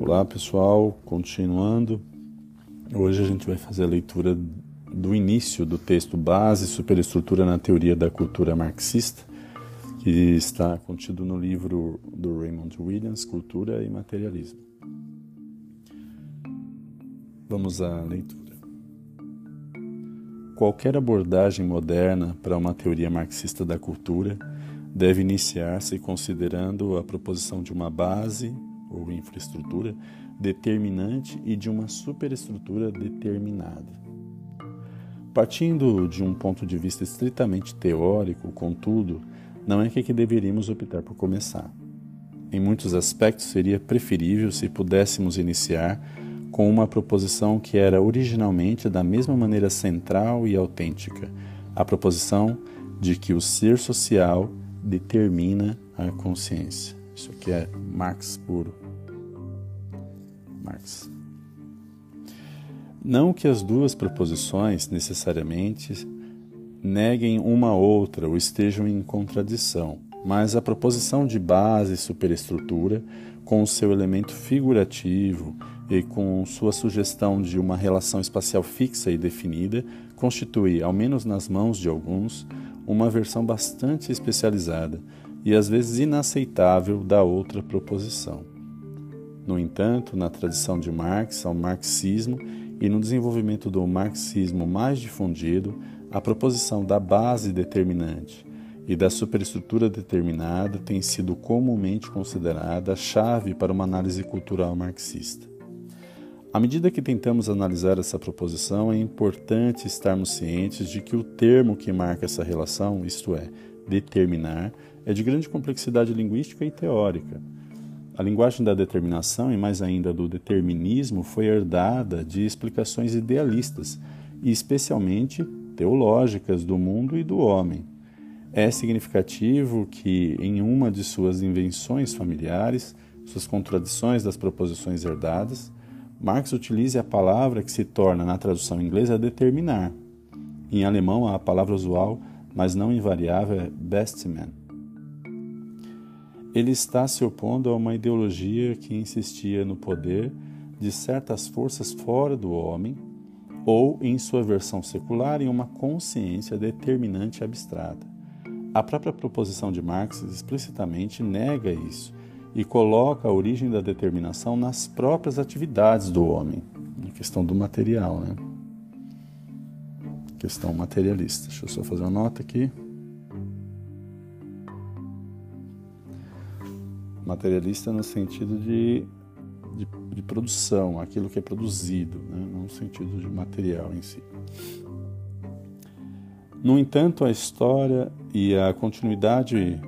Olá pessoal, continuando. Hoje a gente vai fazer a leitura do início do texto Base e Superestrutura na Teoria da Cultura Marxista, que está contido no livro do Raymond Williams, Cultura e Materialismo. Vamos à leitura. Qualquer abordagem moderna para uma teoria marxista da cultura deve iniciar-se considerando a proposição de uma base ou infraestrutura determinante e de uma superestrutura determinada. Partindo de um ponto de vista estritamente teórico, contudo, não é que deveríamos optar por começar. Em muitos aspectos seria preferível se pudéssemos iniciar com uma proposição que era originalmente da mesma maneira central e autêntica, a proposição de que o ser social determina a consciência. Isso aqui é Marx puro. Marx. Não que as duas proposições necessariamente neguem uma outra ou estejam em contradição, mas a proposição de base e superestrutura, com seu elemento figurativo e com sua sugestão de uma relação espacial fixa e definida, constitui, ao menos nas mãos de alguns, uma versão bastante especializada e às vezes inaceitável da outra proposição. No entanto, na tradição de Marx ao marxismo e no desenvolvimento do marxismo mais difundido, a proposição da base determinante e da superestrutura determinada tem sido comumente considerada a chave para uma análise cultural marxista. À medida que tentamos analisar essa proposição, é importante estarmos cientes de que o termo que marca essa relação, isto é, determinar, é de grande complexidade linguística e teórica. A linguagem da determinação e mais ainda do determinismo foi herdada de explicações idealistas e especialmente teológicas do mundo e do homem. É significativo que em uma de suas invenções familiares, suas contradições das proposições herdadas, Marx utilize a palavra que se torna na tradução inglesa determinar. Em alemão, a palavra usual, mas não invariável, é Bestman ele está se opondo a uma ideologia que insistia no poder de certas forças fora do homem, ou, em sua versão secular, em uma consciência determinante abstrata. A própria proposição de Marx explicitamente nega isso e coloca a origem da determinação nas próprias atividades do homem, na questão do material, né? Questão materialista. Deixa eu só fazer uma nota aqui. Materialista no sentido de, de, de produção, aquilo que é produzido, né? não no sentido de material em si. No entanto, a história e a continuidade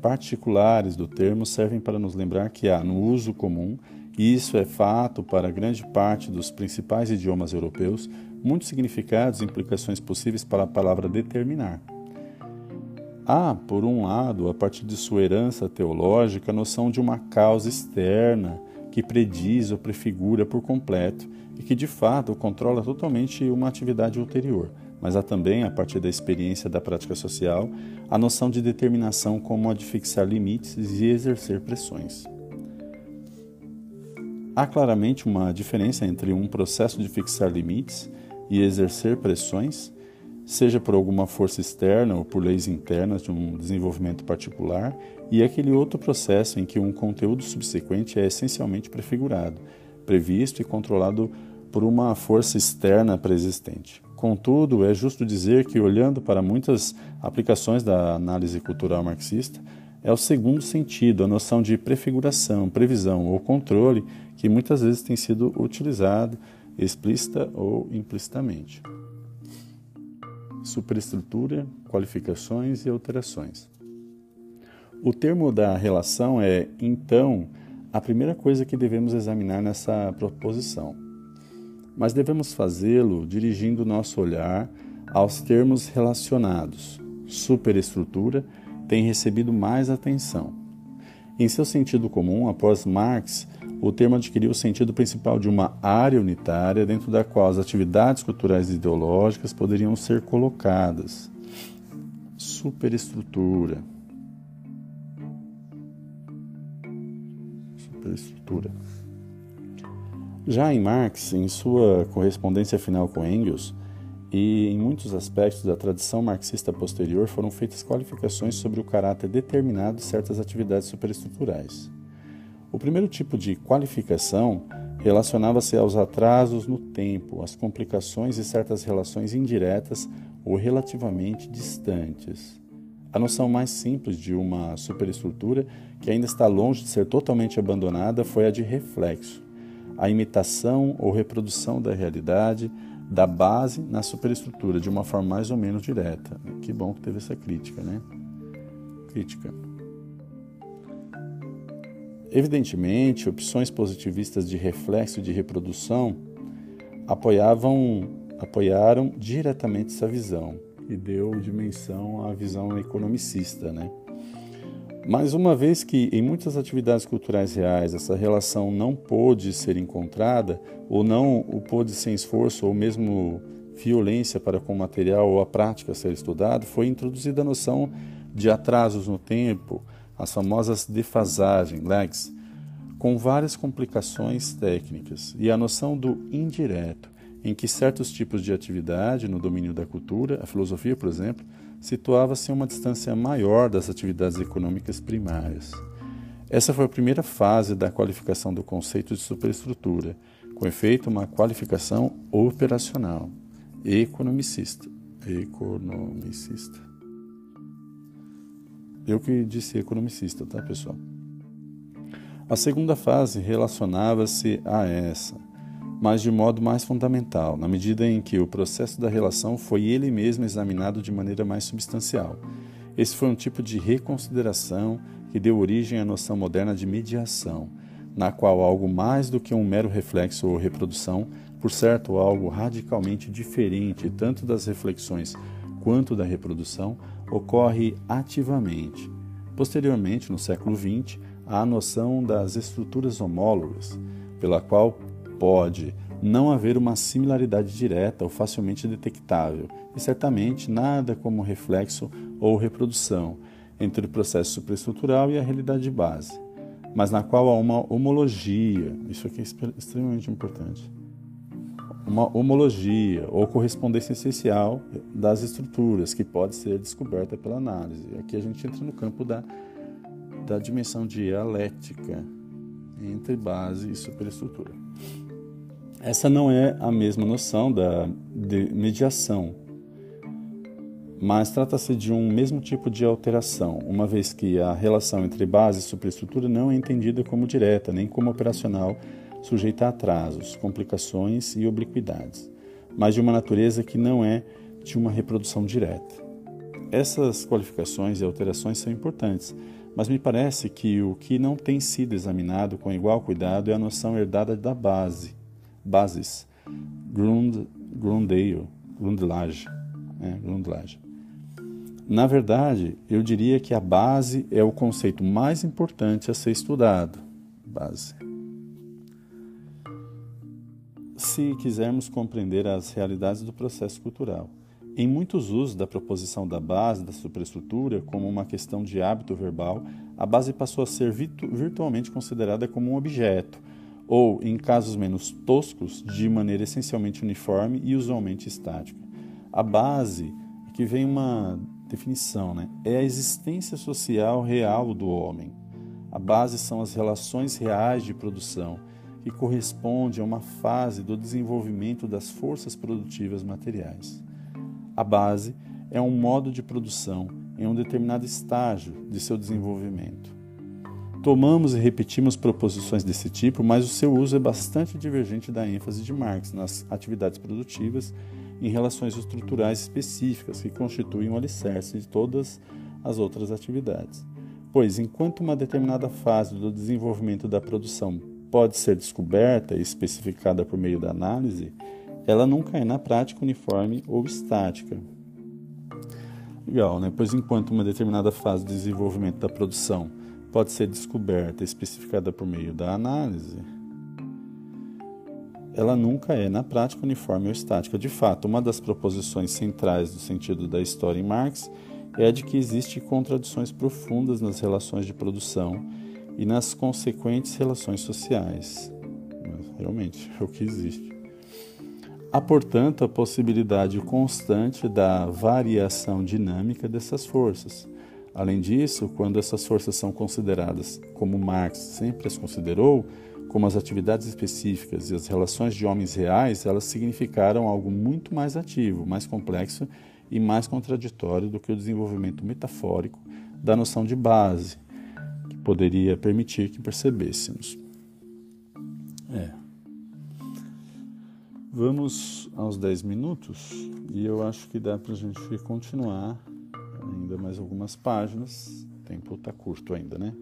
particulares do termo servem para nos lembrar que há no uso comum, e isso é fato para grande parte dos principais idiomas europeus, muitos significados e implicações possíveis para a palavra determinar. Há, por um lado, a partir de sua herança teológica, a noção de uma causa externa que prediz ou prefigura por completo e que, de fato, controla totalmente uma atividade ulterior. Mas há também, a partir da experiência da prática social, a noção de determinação como a de fixar limites e exercer pressões. Há claramente uma diferença entre um processo de fixar limites e exercer pressões seja por alguma força externa ou por leis internas de um desenvolvimento particular, e aquele outro processo em que um conteúdo subsequente é essencialmente prefigurado, previsto e controlado por uma força externa preexistente. Contudo, é justo dizer que, olhando para muitas aplicações da análise cultural marxista, é o segundo sentido, a noção de prefiguração, previsão ou controle, que muitas vezes tem sido utilizado explícita ou implicitamente superestrutura, qualificações e alterações. O termo da relação é, então, a primeira coisa que devemos examinar nessa proposição. Mas devemos fazê-lo dirigindo nosso olhar aos termos relacionados. Superestrutura tem recebido mais atenção. Em seu sentido comum, após Marx, o termo adquiriu o sentido principal de uma área unitária dentro da qual as atividades culturais e ideológicas poderiam ser colocadas. Superestrutura. Superestrutura. Já em Marx, em sua correspondência final com Engels, e em muitos aspectos da tradição marxista posterior foram feitas qualificações sobre o caráter determinado de certas atividades superestruturais. O primeiro tipo de qualificação relacionava-se aos atrasos no tempo, às complicações e certas relações indiretas ou relativamente distantes. A noção mais simples de uma superestrutura, que ainda está longe de ser totalmente abandonada, foi a de reflexo, a imitação ou reprodução da realidade, da base na superestrutura, de uma forma mais ou menos direta. Que bom que teve essa crítica, né? Crítica. Evidentemente, opções positivistas de reflexo e de reprodução apoiavam, apoiaram diretamente essa visão e deu dimensão à visão economicista, né? Mas uma vez que em muitas atividades culturais reais essa relação não pôde ser encontrada, ou não o pôde sem esforço, ou mesmo violência para com o material ou a prática ser estudado, foi introduzida a noção de atrasos no tempo, as famosas defasagens, lags, com várias complicações técnicas, e a noção do indireto, em que certos tipos de atividade no domínio da cultura, a filosofia, por exemplo, situava-se a uma distância maior das atividades econômicas primárias. Essa foi a primeira fase da qualificação do conceito de superestrutura, com efeito uma qualificação operacional, economicista. Economicista. Eu que disse economicista, tá, pessoal? A segunda fase relacionava-se a essa, mas de modo mais fundamental, na medida em que o processo da relação foi ele mesmo examinado de maneira mais substancial. Esse foi um tipo de reconsideração que deu origem à noção moderna de mediação, na qual algo mais do que um mero reflexo ou reprodução, por certo, algo radicalmente diferente tanto das reflexões quanto da reprodução, ocorre ativamente. Posteriormente, no século XX, há a noção das estruturas homólogas, pela qual pode não haver uma similaridade direta ou facilmente detectável, e certamente nada como reflexo ou reprodução entre o processo superestrutural e a realidade base, mas na qual há uma homologia, isso aqui é extremamente importante, uma homologia ou correspondência essencial das estruturas que pode ser descoberta pela análise. Aqui a gente entra no campo da, da dimensão dialética entre base e superestrutura. Essa não é a mesma noção da de mediação, mas trata-se de um mesmo tipo de alteração, uma vez que a relação entre base e superestrutura não é entendida como direta nem como operacional, sujeita a atrasos, complicações e obliquidades, mas de uma natureza que não é de uma reprodução direta. Essas qualificações e alterações são importantes, mas me parece que o que não tem sido examinado com igual cuidado é a noção herdada da base bases, Grund, Grundale, Grundlage, né, Grundlage. Na verdade, eu diria que a base é o conceito mais importante a ser estudado. Base. Se quisermos compreender as realidades do processo cultural. Em muitos usos da proposição da base, da superestrutura, como uma questão de hábito verbal, a base passou a ser virtualmente considerada como um objeto, ou, em casos menos toscos, de maneira essencialmente uniforme e usualmente estática. A base, que vem uma definição, né, é a existência social real do homem. A base são as relações reais de produção, que corresponde a uma fase do desenvolvimento das forças produtivas materiais. A base é um modo de produção em um determinado estágio de seu desenvolvimento. Tomamos e repetimos proposições desse tipo, mas o seu uso é bastante divergente da ênfase de Marx nas atividades produtivas em relações estruturais específicas que constituem o alicerce de todas as outras atividades. Pois, enquanto uma determinada fase do desenvolvimento da produção pode ser descoberta e especificada por meio da análise, ela nunca é na prática uniforme ou estática. Legal, né? Pois enquanto uma determinada fase do desenvolvimento da produção pode ser descoberta e especificada por meio da análise, ela nunca é, na prática, uniforme ou estática. De fato, uma das proposições centrais do sentido da história em Marx é a de que existem contradições profundas nas relações de produção e nas consequentes relações sociais. realmente é o que existe. Há, portanto, a possibilidade constante da variação dinâmica dessas forças. Além disso, quando essas forças são consideradas, como Marx sempre as considerou, como as atividades específicas e as relações de homens reais, elas significaram algo muito mais ativo, mais complexo e mais contraditório do que o desenvolvimento metafórico da noção de base, poderia permitir que percebêssemos. É. Vamos aos 10 minutos e eu acho que dá para a gente continuar ainda mais algumas páginas. O tempo está curto ainda, né?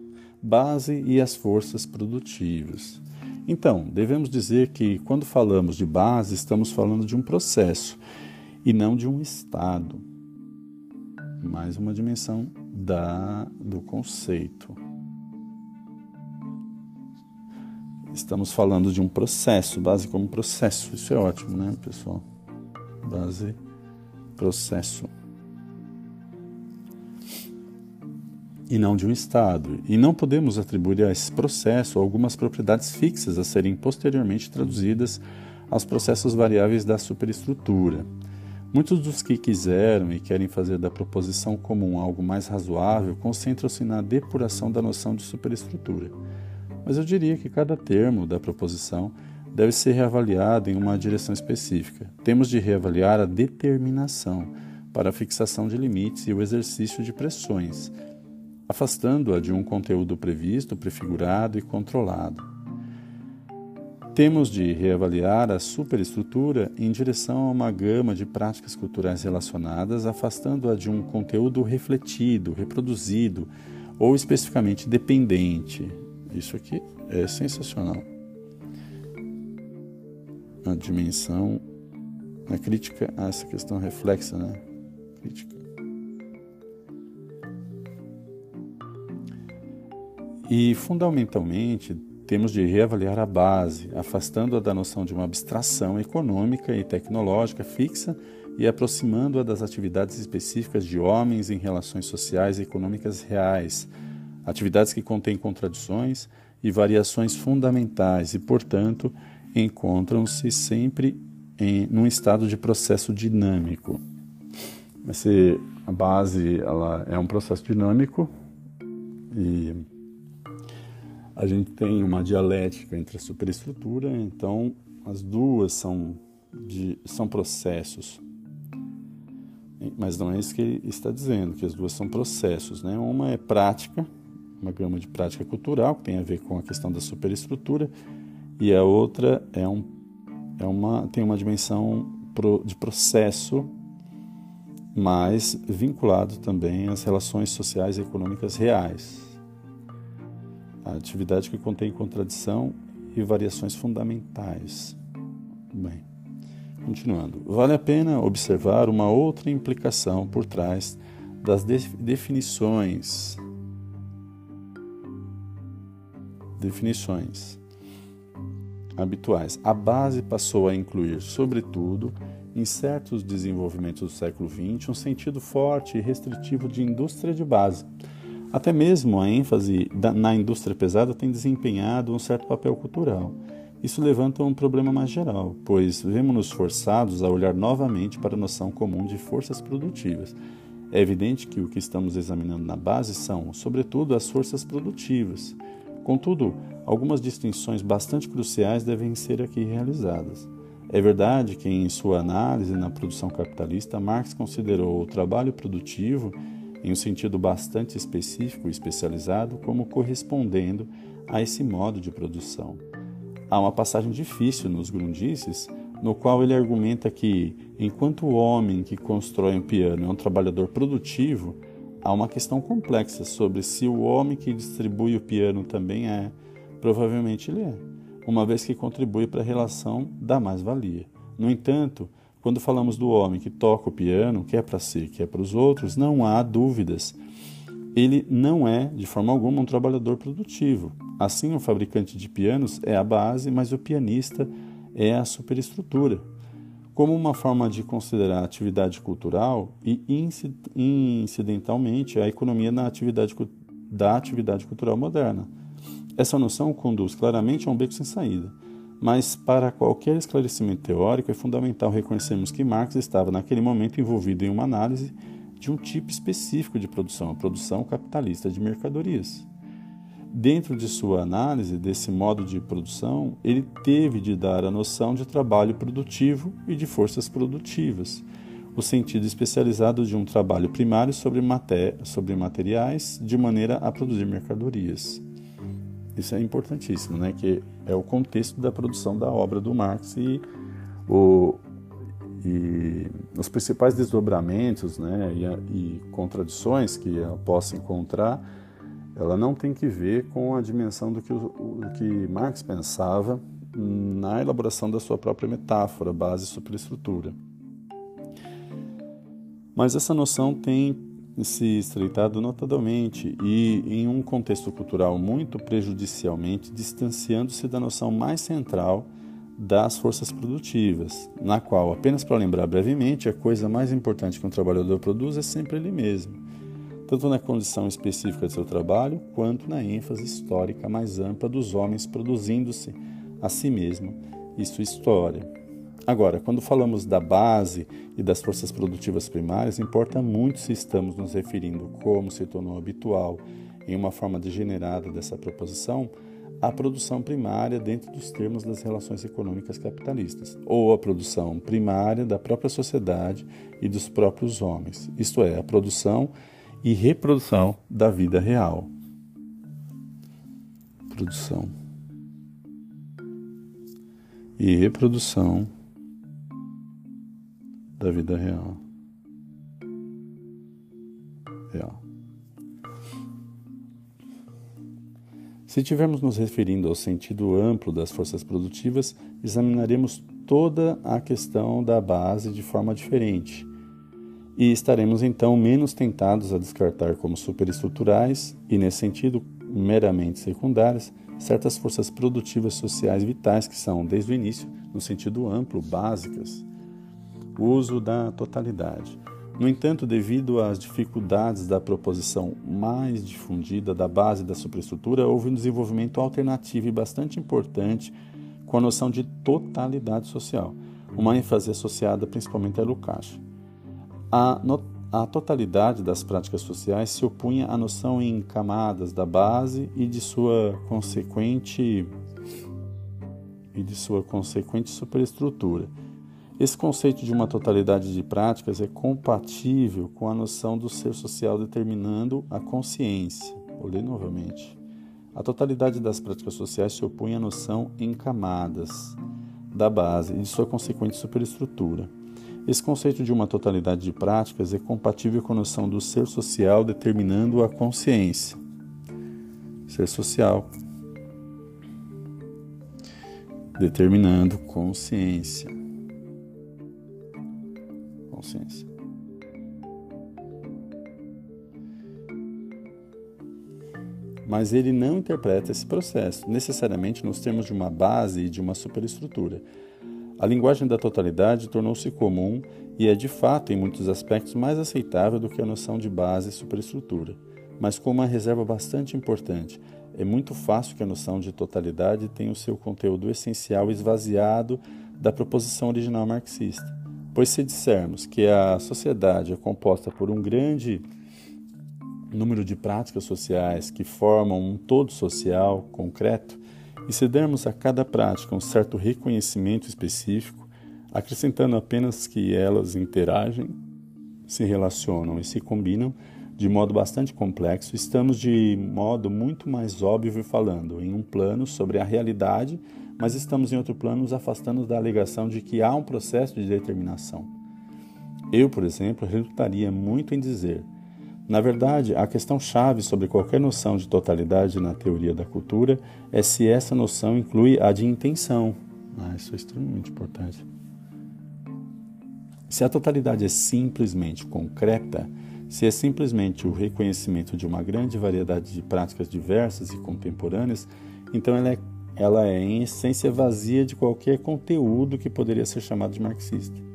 Base e as forças produtivas. Então, devemos dizer que quando falamos de base, estamos falando de um processo e não de um estado. Mais uma dimensão da, do conceito. Estamos falando de um processo, base como processo. Isso é ótimo, né, pessoal? Base, processo. E não de um estado. E não podemos atribuir a esse processo algumas propriedades fixas a serem posteriormente traduzidas aos processos variáveis da superestrutura. Muitos dos que quiseram e querem fazer da proposição comum algo mais razoável concentram-se na depuração da noção de superestrutura. Mas eu diria que cada termo da proposição deve ser reavaliado em uma direção específica. Temos de reavaliar a determinação para a fixação de limites e o exercício de pressões, afastando-a de um conteúdo previsto, prefigurado e controlado. Temos de reavaliar a superestrutura em direção a uma gama de práticas culturais relacionadas, afastando-a de um conteúdo refletido, reproduzido ou especificamente dependente. Isso aqui é sensacional. A dimensão, a crítica a essa questão reflexa, né? Crítica. E fundamentalmente temos de reavaliar a base, afastando-a da noção de uma abstração econômica e tecnológica fixa e aproximando-a das atividades específicas de homens em relações sociais e econômicas reais, atividades que contêm contradições e variações fundamentais e, portanto, encontram-se sempre em num estado de processo dinâmico. Mas a base ela é um processo dinâmico e a gente tem uma dialética entre a superestrutura, então as duas são, de, são processos. Mas não é isso que ele está dizendo, que as duas são processos. Né? Uma é prática, uma gama de prática cultural, que tem a ver com a questão da superestrutura, e a outra é, um, é uma, tem uma dimensão de processo, mas vinculado também às relações sociais e econômicas reais a atividade que contém contradição e variações fundamentais. Bem, continuando. Vale a pena observar uma outra implicação por trás das definições. Definições habituais. A base passou a incluir, sobretudo, em certos desenvolvimentos do século XX, um sentido forte e restritivo de indústria de base até mesmo a ênfase na indústria pesada tem desempenhado um certo papel cultural. Isso levanta um problema mais geral, pois vemos-nos forçados a olhar novamente para a noção comum de forças produtivas. É evidente que o que estamos examinando na base são, sobretudo, as forças produtivas. Contudo, algumas distinções bastante cruciais devem ser aqui realizadas. É verdade que, em sua análise na produção capitalista, Marx considerou o trabalho produtivo em um sentido bastante específico e especializado, como correspondendo a esse modo de produção. Há uma passagem difícil nos Grundices, no qual ele argumenta que, enquanto o homem que constrói um piano é um trabalhador produtivo, há uma questão complexa sobre se o homem que distribui o piano também é. Provavelmente ele é, uma vez que contribui para a relação da mais-valia. No entanto, quando falamos do homem que toca o piano, quer para si, quer para os outros, não há dúvidas. Ele não é, de forma alguma, um trabalhador produtivo. Assim, o fabricante de pianos é a base, mas o pianista é a superestrutura. Como uma forma de considerar a atividade cultural e incidentalmente a economia na atividade, da atividade cultural moderna. Essa noção conduz claramente a um beco sem saída mas para qualquer esclarecimento teórico é fundamental reconhecermos que Marx estava naquele momento envolvido em uma análise de um tipo específico de produção, a produção capitalista de mercadorias. Dentro de sua análise desse modo de produção, ele teve de dar a noção de trabalho produtivo e de forças produtivas, o sentido especializado de um trabalho primário sobre, sobre materiais de maneira a produzir mercadorias. Isso é importantíssimo, né? que é o contexto da produção da obra do Marx e, o, e os principais desdobramentos né? e, e contradições que ela possa encontrar ela não tem que ver com a dimensão do que, que Marx pensava na elaboração da sua própria metáfora, base e superestrutura. Mas essa noção tem se estreitado notavelmente e, em um contexto cultural muito prejudicialmente, distanciando-se da noção mais central das forças produtivas, na qual, apenas para lembrar brevemente, a coisa mais importante que um trabalhador produz é sempre ele mesmo tanto na condição específica de seu trabalho, quanto na ênfase histórica mais ampla dos homens produzindo-se a si mesmo e sua história. Agora, quando falamos da base e das forças produtivas primárias, importa muito se estamos nos referindo, como se tornou habitual em uma forma degenerada dessa proposição, à produção primária dentro dos termos das relações econômicas capitalistas, ou a produção primária da própria sociedade e dos próprios homens, isto é, a produção e reprodução da vida real. Produção e reprodução da vida real. Real. Se estivermos nos referindo ao sentido amplo das forças produtivas, examinaremos toda a questão da base de forma diferente e estaremos então menos tentados a descartar como superestruturais e, nesse sentido, meramente secundárias, certas forças produtivas sociais vitais que são, desde o início, no sentido amplo, básicas. O uso da totalidade. No entanto, devido às dificuldades da proposição mais difundida da base da superestrutura, houve um desenvolvimento alternativo e bastante importante com a noção de totalidade social, uma ênfase associada principalmente a Lukács. A, a totalidade das práticas sociais se opunha à noção em camadas da base e de sua consequente e de sua consequente superestrutura. Esse conceito de uma totalidade de práticas é compatível com a noção do ser social determinando a consciência. Vou ler novamente. A totalidade das práticas sociais se opõe à noção em camadas da base e de sua consequente superestrutura. Esse conceito de uma totalidade de práticas é compatível com a noção do ser social determinando a consciência. Ser social determinando consciência. Consciência. Mas ele não interpreta esse processo necessariamente nos termos de uma base e de uma superestrutura a linguagem da totalidade tornou-se comum e é de fato, em muitos aspectos, mais aceitável do que a noção de base e superestrutura. Mas com uma reserva bastante importante, é muito fácil que a noção de totalidade tenha o seu conteúdo essencial esvaziado da proposição original marxista. Pois se dissermos que a sociedade é composta por um grande número de práticas sociais que formam um todo social concreto, e se dermos a cada prática um certo reconhecimento específico, acrescentando apenas que elas interagem, se relacionam e se combinam de modo bastante complexo, estamos de modo muito mais óbvio falando em um plano sobre a realidade, mas estamos em outro plano nos afastando da alegação de que há um processo de determinação. Eu, por exemplo, relutaria muito em dizer na verdade, a questão chave sobre qualquer noção de totalidade na teoria da cultura é se essa noção inclui a de intenção. Ah, isso é extremamente importante. Se a totalidade é simplesmente concreta, se é simplesmente o reconhecimento de uma grande variedade de práticas diversas e contemporâneas, então ela é, ela é em essência vazia de qualquer conteúdo que poderia ser chamado de marxista.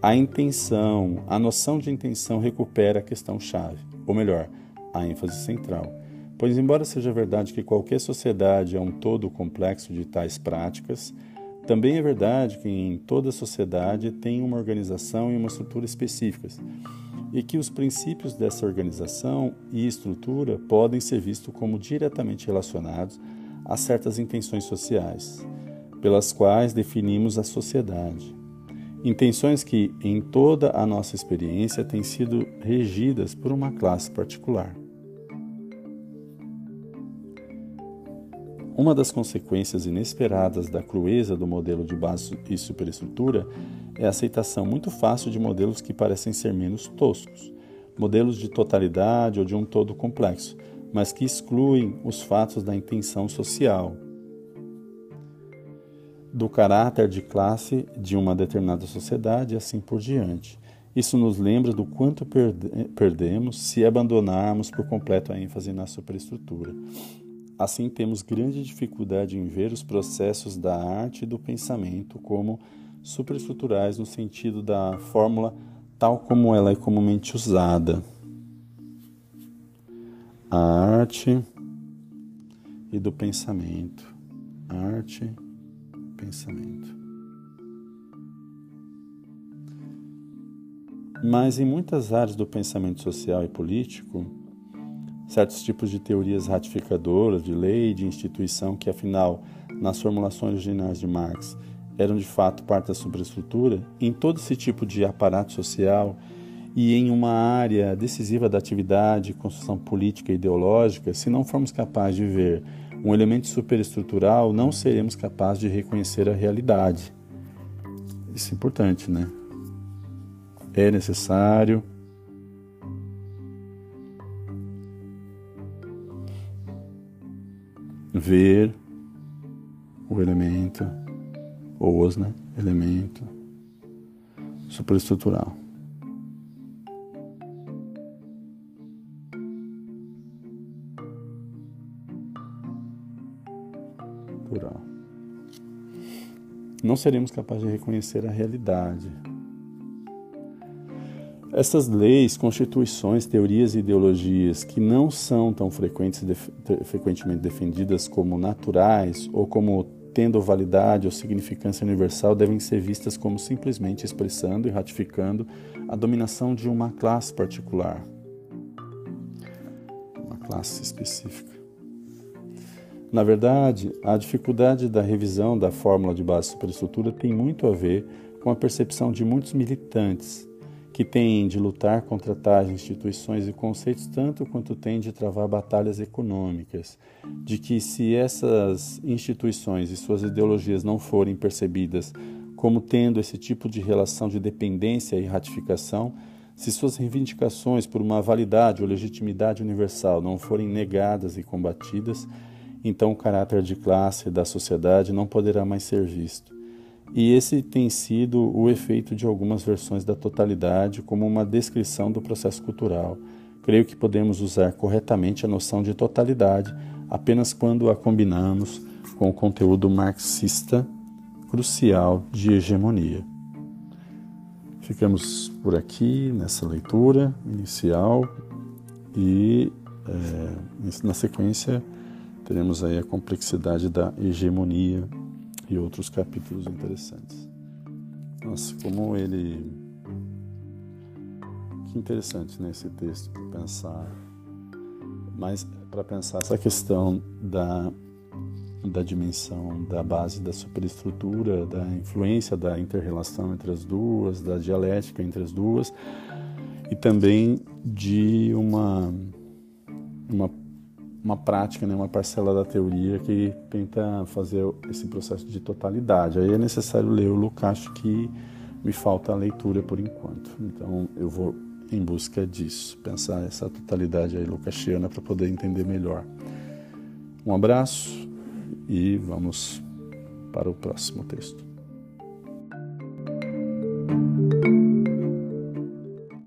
A intenção, a noção de intenção recupera a questão-chave, ou melhor, a ênfase central. Pois, embora seja verdade que qualquer sociedade é um todo complexo de tais práticas, Também é verdade que em toda sociedade tem uma organização e uma estrutura específicas, e que os princípios dessa organização e estrutura podem ser vistos como diretamente relacionados a certas intenções sociais, pelas quais definimos a sociedade. Intenções que, em toda a nossa experiência, têm sido regidas por uma classe particular. Uma das consequências inesperadas da crueza do modelo de base e superestrutura é a aceitação muito fácil de modelos que parecem ser menos toscos, modelos de totalidade ou de um todo complexo, mas que excluem os fatos da intenção social, do caráter de classe de uma determinada sociedade e assim por diante. Isso nos lembra do quanto perde perdemos se abandonarmos por completo a ênfase na superestrutura. Assim, temos grande dificuldade em ver os processos da arte e do pensamento como superestruturais no sentido da fórmula tal como ela é comumente usada. A arte e do pensamento. Arte, pensamento. Mas em muitas áreas do pensamento social e político, certos tipos de teorias ratificadoras de lei e de instituição que, afinal, nas formulações originais de Marx, eram de fato parte da superestrutura, em todo esse tipo de aparato social e em uma área decisiva da atividade, construção política e ideológica, se não formos capazes de ver um elemento superestrutural, não seremos capazes de reconhecer a realidade. Isso é importante, né? É necessário ver o elemento, ou os, né? Elemento superestrutural. Não seremos capazes de reconhecer a realidade essas leis, constituições, teorias e ideologias que não são tão frequentes, frequentemente defendidas como naturais ou como tendo validade ou significância universal devem ser vistas como simplesmente expressando e ratificando a dominação de uma classe particular, uma classe específica. Na verdade, a dificuldade da revisão da fórmula de base superestrutura tem muito a ver com a percepção de muitos militantes que tem de lutar contra tais instituições e conceitos tanto quanto tem de travar batalhas econômicas, de que se essas instituições e suas ideologias não forem percebidas como tendo esse tipo de relação de dependência e ratificação, se suas reivindicações por uma validade ou legitimidade universal não forem negadas e combatidas, então o caráter de classe da sociedade não poderá mais ser visto e esse tem sido o efeito de algumas versões da totalidade como uma descrição do processo cultural. Creio que podemos usar corretamente a noção de totalidade apenas quando a combinamos com o conteúdo marxista crucial de hegemonia. Ficamos por aqui nessa leitura inicial e é, na sequência teremos aí a complexidade da hegemonia e outros capítulos interessantes. Nossa, como ele. Que interessante né, esse texto pensar. Mas para pensar essa questão da, da dimensão da base da superestrutura, da influência da interrelação entre as duas, da dialética entre as duas, e também de uma, uma uma prática, né, uma parcela da teoria que tenta fazer esse processo de totalidade. Aí é necessário ler o Lukács, que me falta a leitura por enquanto. Então eu vou em busca disso, pensar essa totalidade aí lucasiana para poder entender melhor. Um abraço e vamos para o próximo texto.